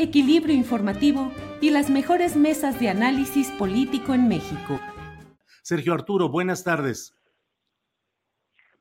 equilibrio informativo y las mejores mesas de análisis político en México. Sergio Arturo, buenas tardes.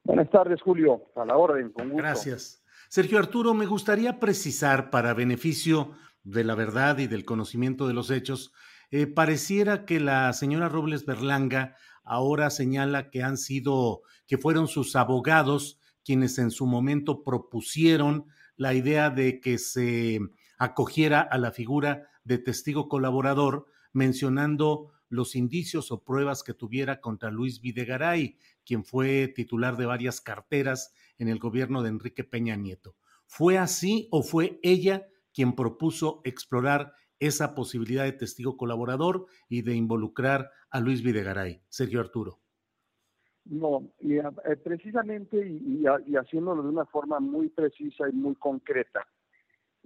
Buenas tardes, Julio. A la orden, con gusto. Gracias. Sergio Arturo, me gustaría precisar para beneficio de la verdad y del conocimiento de los hechos, eh, pareciera que la señora Robles Berlanga ahora señala que han sido, que fueron sus abogados quienes en su momento propusieron la idea de que se acogiera a la figura de testigo colaborador, mencionando los indicios o pruebas que tuviera contra Luis Videgaray, quien fue titular de varias carteras en el gobierno de Enrique Peña Nieto. ¿Fue así o fue ella quien propuso explorar esa posibilidad de testigo colaborador y de involucrar a Luis Videgaray? Sergio Arturo. No, eh, precisamente y, haciéndolo de una forma muy precisa y muy concreta.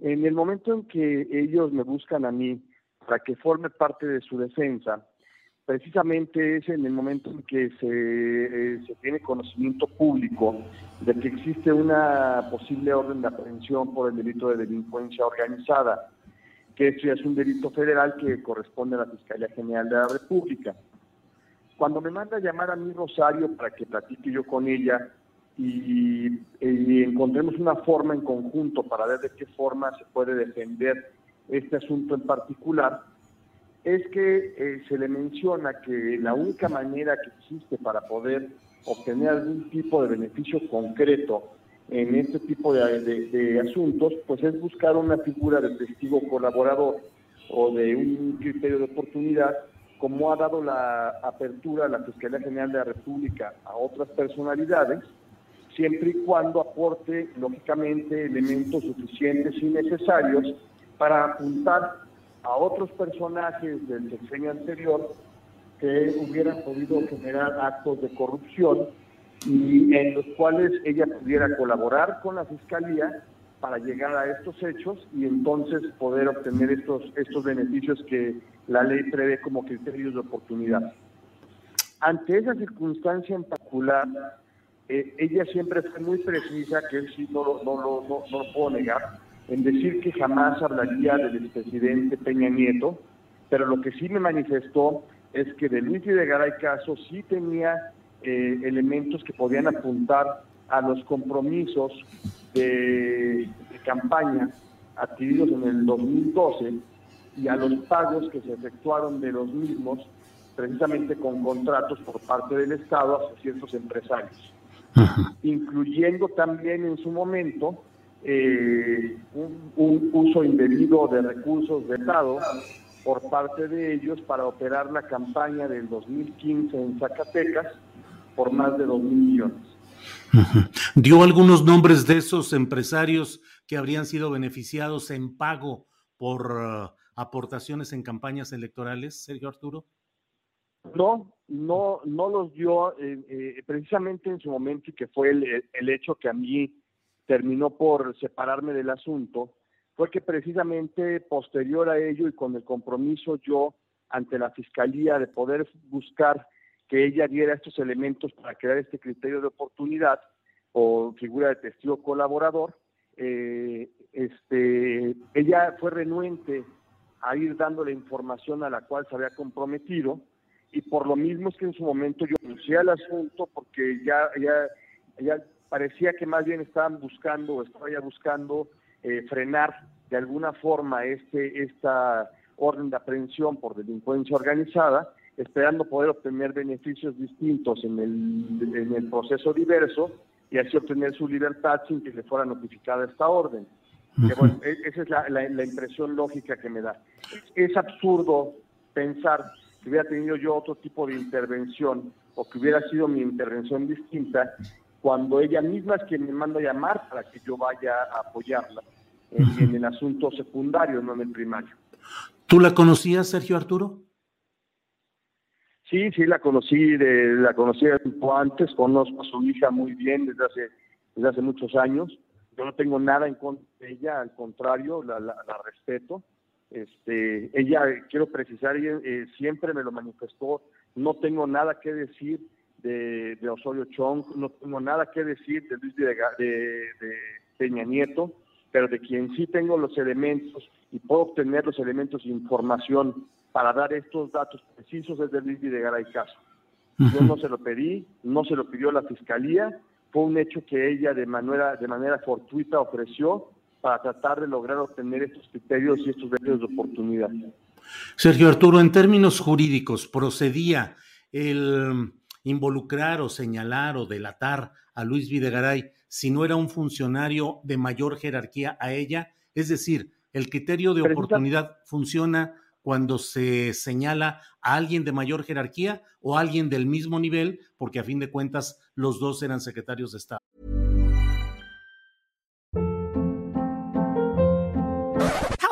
En el momento en que ellos me buscan a mí para que forme parte de su defensa, precisamente es en el momento en que se, se tiene conocimiento público de que existe una posible orden de aprehensión por el delito de delincuencia organizada, que esto ya es un delito federal que corresponde a la Fiscalía General de la República. Cuando me manda a llamar a mi Rosario para que platique yo con ella y, encontremos una forma en conjunto para ver de qué forma se puede defender este asunto en particular, es que eh, se le menciona que la única manera que existe para poder obtener algún tipo de beneficio concreto en este tipo de, de, asuntos, pues es buscar una figura de testigo colaborador o de un criterio de oportunidad como ha dado la apertura a la Fiscalía General de la República a otras personalidades, siempre y cuando aporte, lógicamente, elementos suficientes y necesarios para apuntar a otros personajes del sexenio anterior que hubieran podido generar actos de corrupción y en los cuales ella pudiera colaborar con la Fiscalía para llegar a estos hechos y entonces poder obtener estos, estos beneficios que la ley prevé como criterios de oportunidad. Ante esa circunstancia en particular, eh, ella siempre fue muy precisa, que él sí no, no, no, no, lo puedo negar, en decir que jamás hablaría del expresidente Peña Nieto, pero lo que sí me manifestó es que de Luis de Garay Caso sí tenía eh, elementos que podían apuntar a los compromisos de, campaña adquiridos en el 2012 y a los pagos que se efectuaron de los mismos precisamente con contratos por parte del Estado hacia ciertos empresarios, incluyendo también en su momento eh, un, uso indebido de recursos de Estado por parte de ellos para operar la campaña del 2015 en Zacatecas por más de 2 mil millones. ¿Dio algunos nombres de esos empresarios que habrían sido beneficiados en pago por uh, aportaciones en campañas electorales, Sergio Arturo? No, no, no los dio eh, eh, precisamente en su momento y que fue el, el, hecho que a mí terminó por separarme del asunto, fue que precisamente posterior a ello y con el compromiso yo ante la fiscalía de poder buscar que ella diera estos elementos para crear este criterio de oportunidad o figura de testigo colaborador, eh, este, ella fue renuente a ir dando la información a la cual se había comprometido y por lo mismo es que en su momento yo anuncié el asunto porque ya, ya, ya parecía que más bien estaban buscando, estaba ya buscando eh, frenar de alguna forma este, esta orden de aprehensión por delincuencia organizada, esperando poder obtener beneficios distintos en el, en el proceso diverso y así obtener su libertad sin que le fuera notificada esta orden. E, esa es la, la, impresión lógica que me da. Es absurdo pensar que hubiera tenido yo otro tipo de intervención o que hubiera sido mi intervención distinta cuando ella misma es quien me manda a llamar para que yo vaya a apoyarla en, el asunto secundario, no en el primario. ¿Tú la conocías, Sergio Arturo? Sí, sí, la conocí, de, la conocí tiempo antes, conozco a su hija muy bien desde hace, desde hace muchos años. Yo no tengo nada en contra de ella, al contrario, la, la, respeto. Este, ella, quiero precisar, eh, siempre me lo manifestó, no tengo nada que decir de, Osorio Chong, no tengo nada que decir de Luis de, de Peña Nieto, pero de quien sí tengo los elementos y puedo obtener los elementos de información para dar estos datos precisos es de Luis Videgaray Caso. Yo no se lo pedí, no se lo pidió la Fiscalía, fue un hecho que ella de manera, de manera fortuita ofreció para tratar de lograr obtener estos criterios y estos derechos de oportunidad. Sergio Arturo, en términos jurídicos, ¿procedía el involucrar o señalar o delatar a Luis Videgaray si no era un funcionario de mayor jerarquía a ella? Es decir, el criterio de oportunidad funciona cuando se señala a alguien de mayor jerarquía o a alguien del mismo nivel, porque a fin de cuentas los dos eran secretarios de Estado.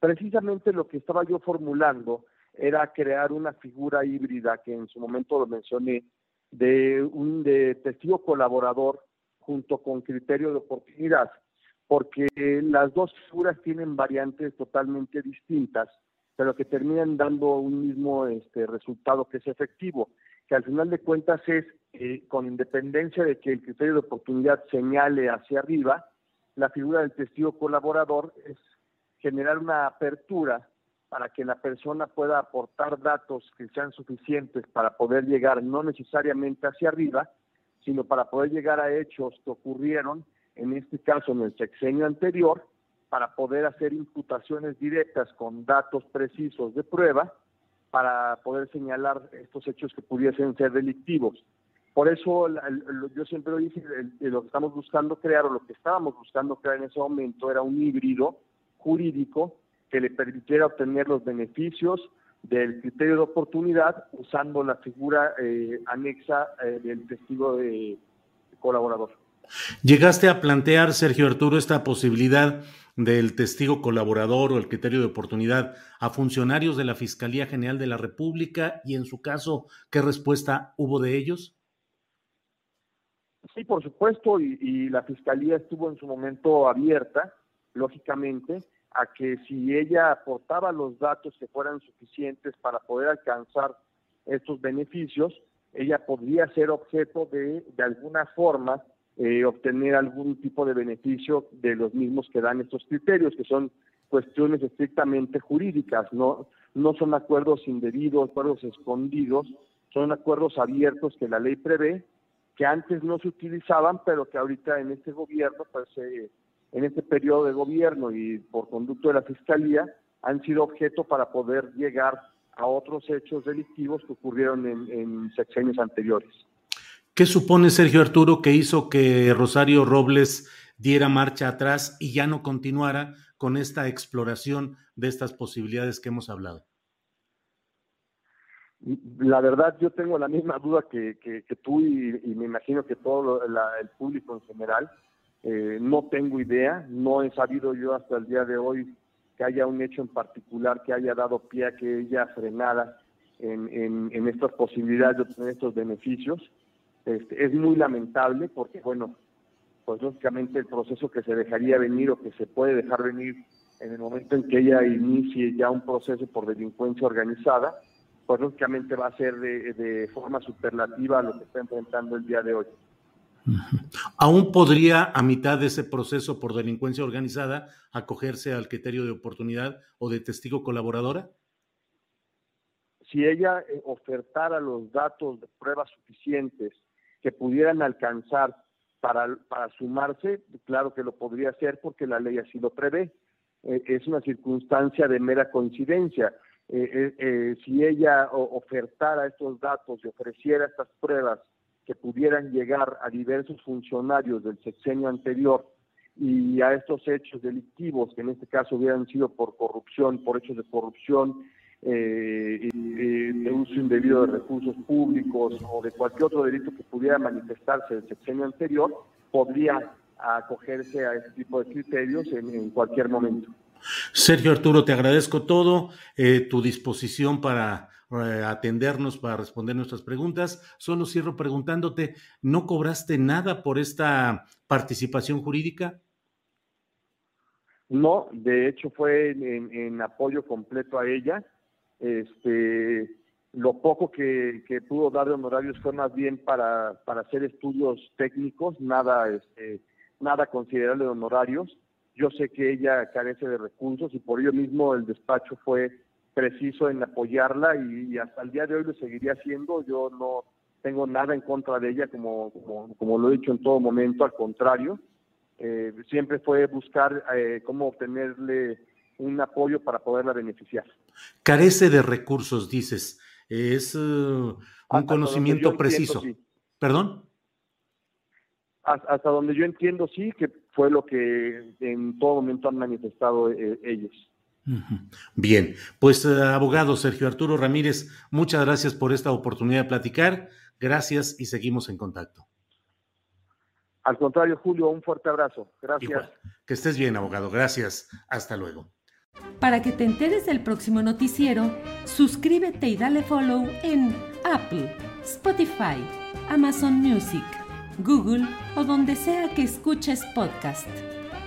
Precisamente lo que estaba yo formulando era crear una figura híbrida que en su momento lo mencioné, de un de testigo colaborador junto con criterio de oportunidad, porque las dos figuras tienen variantes totalmente distintas, pero que terminan dando un mismo este, resultado que es efectivo, que al final de cuentas es, eh, con independencia de que el criterio de oportunidad señale hacia arriba, la figura del testigo colaborador es generar una apertura para que la persona pueda aportar datos que sean suficientes para poder llegar no necesariamente hacia arriba, sino para poder llegar a hechos que ocurrieron, en este caso en el sexenio anterior, para poder hacer imputaciones directas con datos precisos de prueba, para poder señalar estos hechos que pudiesen ser delictivos. Por eso yo siempre lo dije, lo que estamos buscando crear o lo que estábamos buscando crear en ese momento era un híbrido jurídico que le permitiera obtener los beneficios del criterio de oportunidad usando la figura eh, anexa eh, del testigo de colaborador. ¿Llegaste a plantear, Sergio Arturo, esta posibilidad del testigo colaborador o el criterio de oportunidad a funcionarios de la Fiscalía General de la República y en su caso, ¿qué respuesta hubo de ellos? Sí, por supuesto, y la Fiscalía estuvo en su momento abierta, lógicamente, a que si ella aportaba los datos que fueran suficientes para poder alcanzar estos beneficios, ella podría ser objeto de, de alguna forma, eh, obtener algún tipo de beneficio de los mismos que dan estos criterios, que son cuestiones estrictamente jurídicas, no, no son acuerdos indebidos, acuerdos escondidos, son acuerdos abiertos que la ley prevé, que antes no se utilizaban, pero que ahorita en este gobierno pues se en este periodo de gobierno y por conducto de la Fiscalía han sido objeto para poder llegar a otros hechos delictivos que ocurrieron en, en sexenios anteriores. ¿Qué supone Sergio Arturo que hizo que Rosario Robles diera marcha atrás y ya no continuara con esta exploración de estas posibilidades que hemos hablado? La verdad, yo tengo la misma duda que, que, tú y, me imagino que todo el público en general. Eh, no tengo idea, no he sabido yo hasta el día de hoy que haya un hecho en particular que haya dado pie a que ella frenara en, estas posibilidades de obtener estos beneficios. Este, es muy lamentable porque, bueno, pues lógicamente el proceso que se dejaría venir o que se puede dejar venir en el momento en que ella inicie ya un proceso por delincuencia organizada, pues lógicamente va a ser de, forma superlativa a lo que está enfrentando el día de hoy. ¿Aún podría, a mitad de ese proceso por delincuencia organizada, acogerse al criterio de oportunidad o de testigo colaboradora? Si ella eh, ofertara los datos de pruebas suficientes que pudieran alcanzar para, sumarse, claro que lo podría hacer porque la ley así lo prevé. Eh, es una circunstancia de mera coincidencia. Eh, eh, si ella ofertara estos datos y ofreciera estas pruebas que pudieran llegar a diversos funcionarios del sexenio anterior y a estos hechos delictivos, que en este caso hubieran sido por corrupción, por hechos de corrupción, eh, de uso indebido de recursos públicos o de cualquier otro delito que pudiera manifestarse del sexenio anterior, podría acogerse a este tipo de criterios en cualquier momento. Sergio Arturo, te agradezco todo, eh, tu disposición para atendernos, para responder nuestras preguntas. Solo cierro preguntándote, ¿no cobraste nada por esta participación jurídica? No, de hecho fue en, apoyo completo a ella. Este, lo poco que, pudo dar de honorarios fue más bien para, para hacer estudios técnicos, nada, este, nada considerable de honorarios yo sé que ella carece de recursos y por ello mismo el despacho fue preciso en apoyarla y, hasta el día de hoy lo seguiría haciendo. Yo no tengo nada en contra de ella, como, como, lo he dicho en todo momento, al contrario. Eh, siempre fue buscar eh, cómo obtenerle un apoyo para poderla beneficiar. Carece de recursos, dices. Es uh, un conocimiento preciso. ¿Perdón? Hasta donde yo entiendo, sí, que fue lo que en todo momento han manifestado eh, ellos. Bien, pues eh, abogado Sergio Arturo Ramírez, muchas gracias por esta oportunidad de platicar. Gracias y seguimos en contacto. Al contrario, Julio, un fuerte abrazo. Gracias. Que estés bien, abogado. Gracias. Hasta luego. Para que te enteres del próximo noticiero, suscríbete y dale follow en Apple, Spotify, Amazon Music Google o donde sea que escuches podcast.